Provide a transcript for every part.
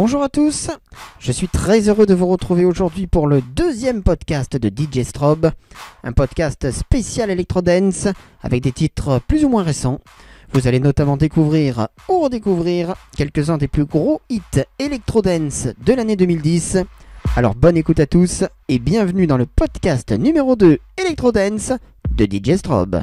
Bonjour à tous, je suis très heureux de vous retrouver aujourd'hui pour le deuxième podcast de DJ Strobe, un podcast spécial Electrodance avec des titres plus ou moins récents. Vous allez notamment découvrir ou redécouvrir quelques-uns des plus gros hits Electrodance de l'année 2010. Alors bonne écoute à tous et bienvenue dans le podcast numéro 2 Electrodance de DJ Strobe.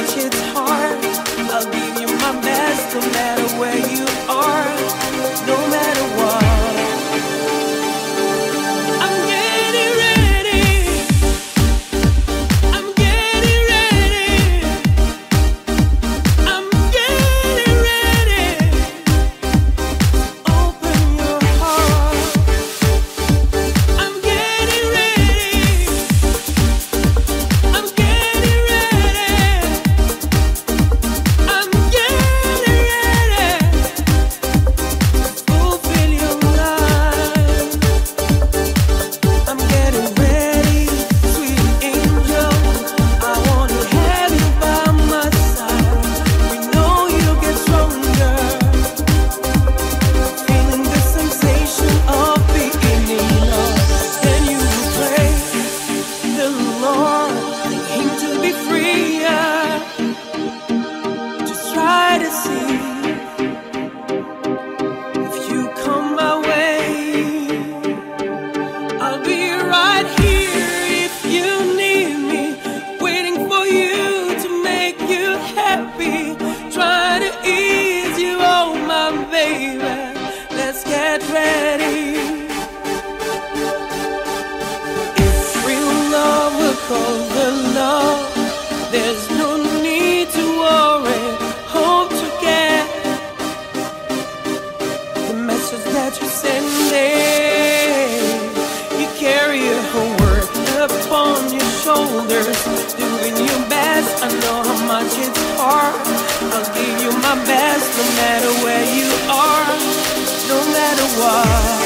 much it's hard. soir.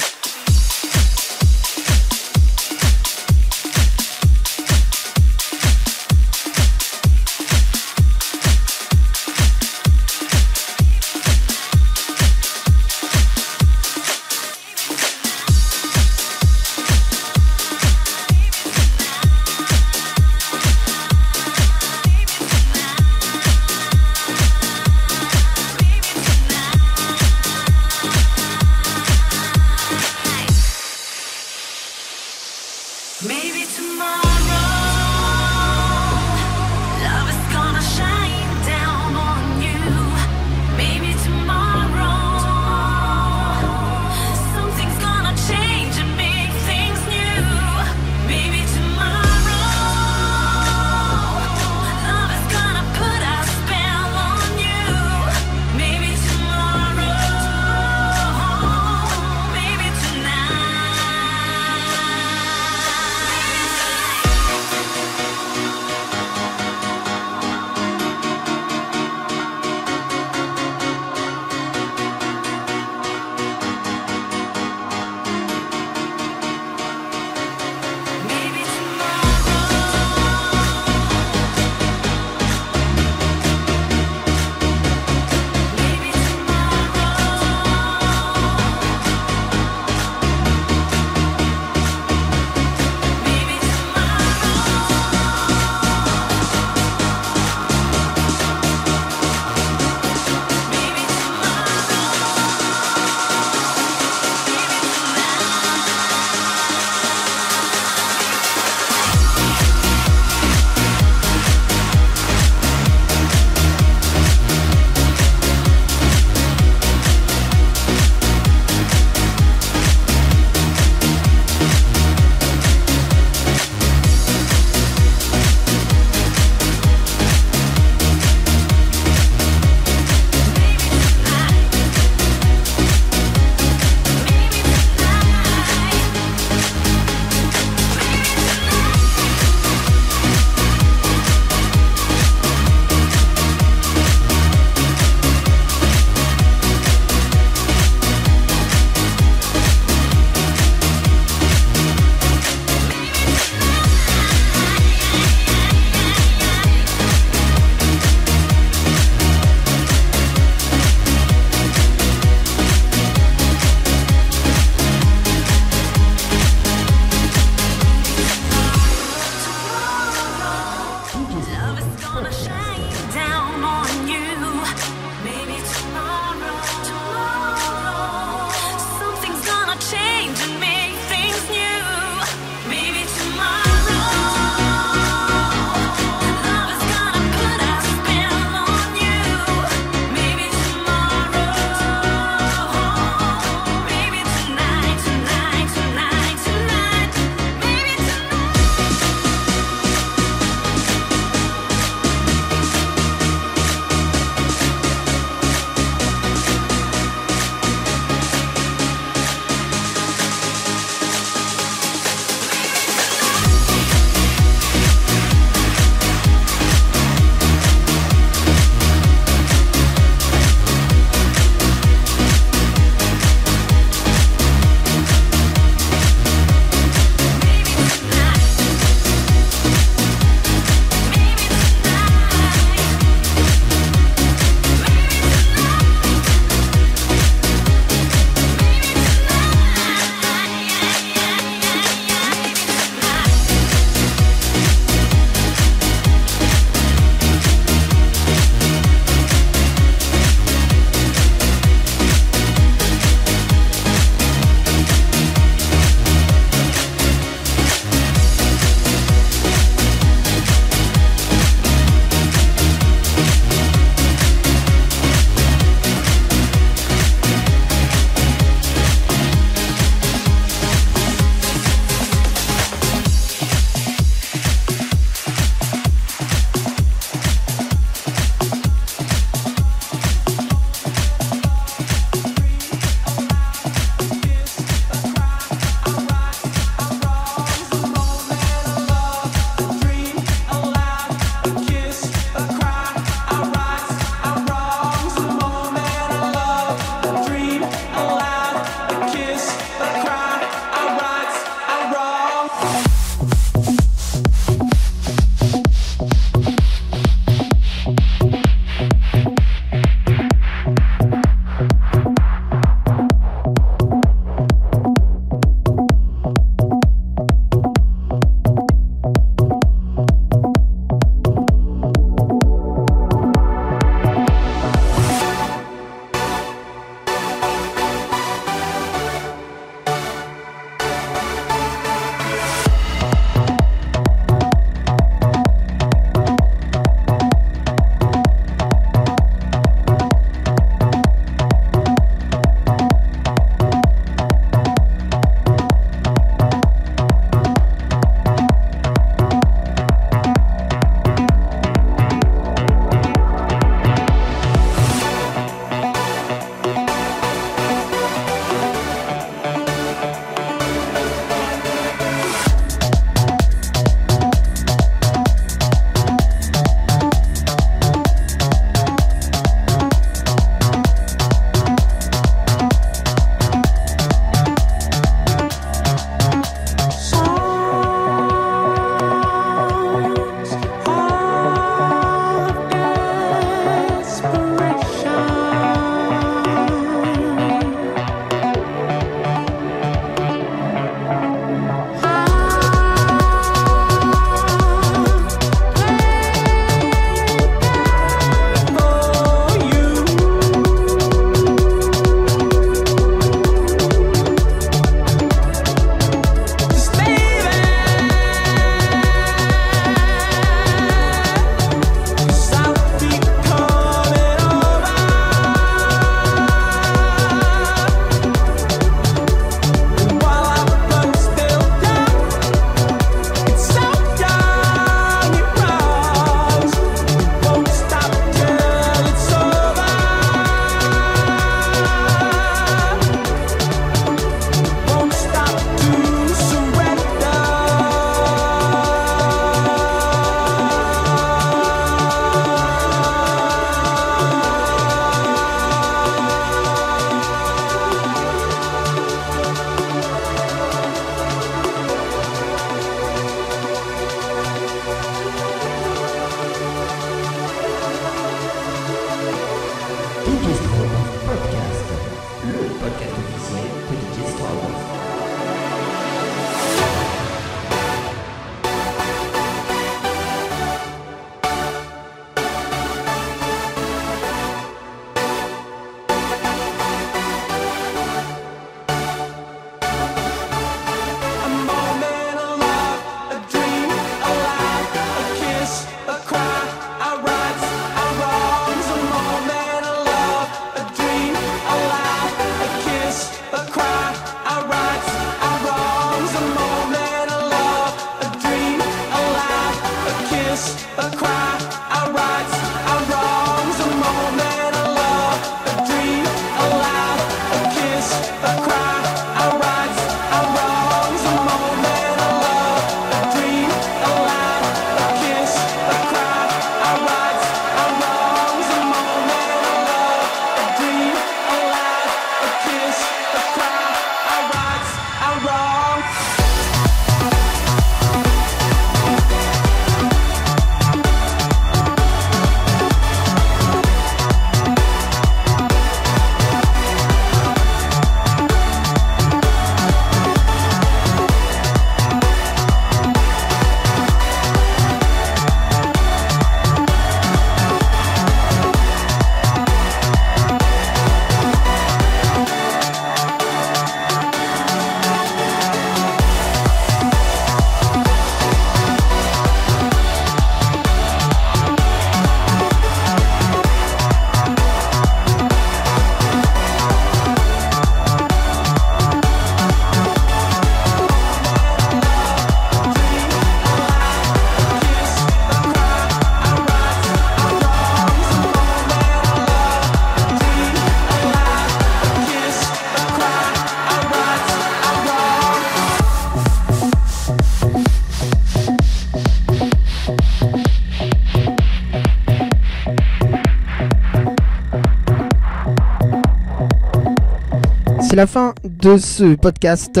La fin de ce podcast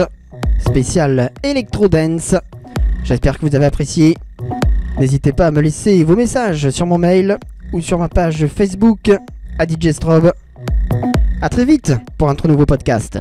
spécial Electro Dance. J'espère que vous avez apprécié. N'hésitez pas à me laisser vos messages sur mon mail ou sur ma page Facebook à DJ Strobe. A très vite pour un tout nouveau podcast.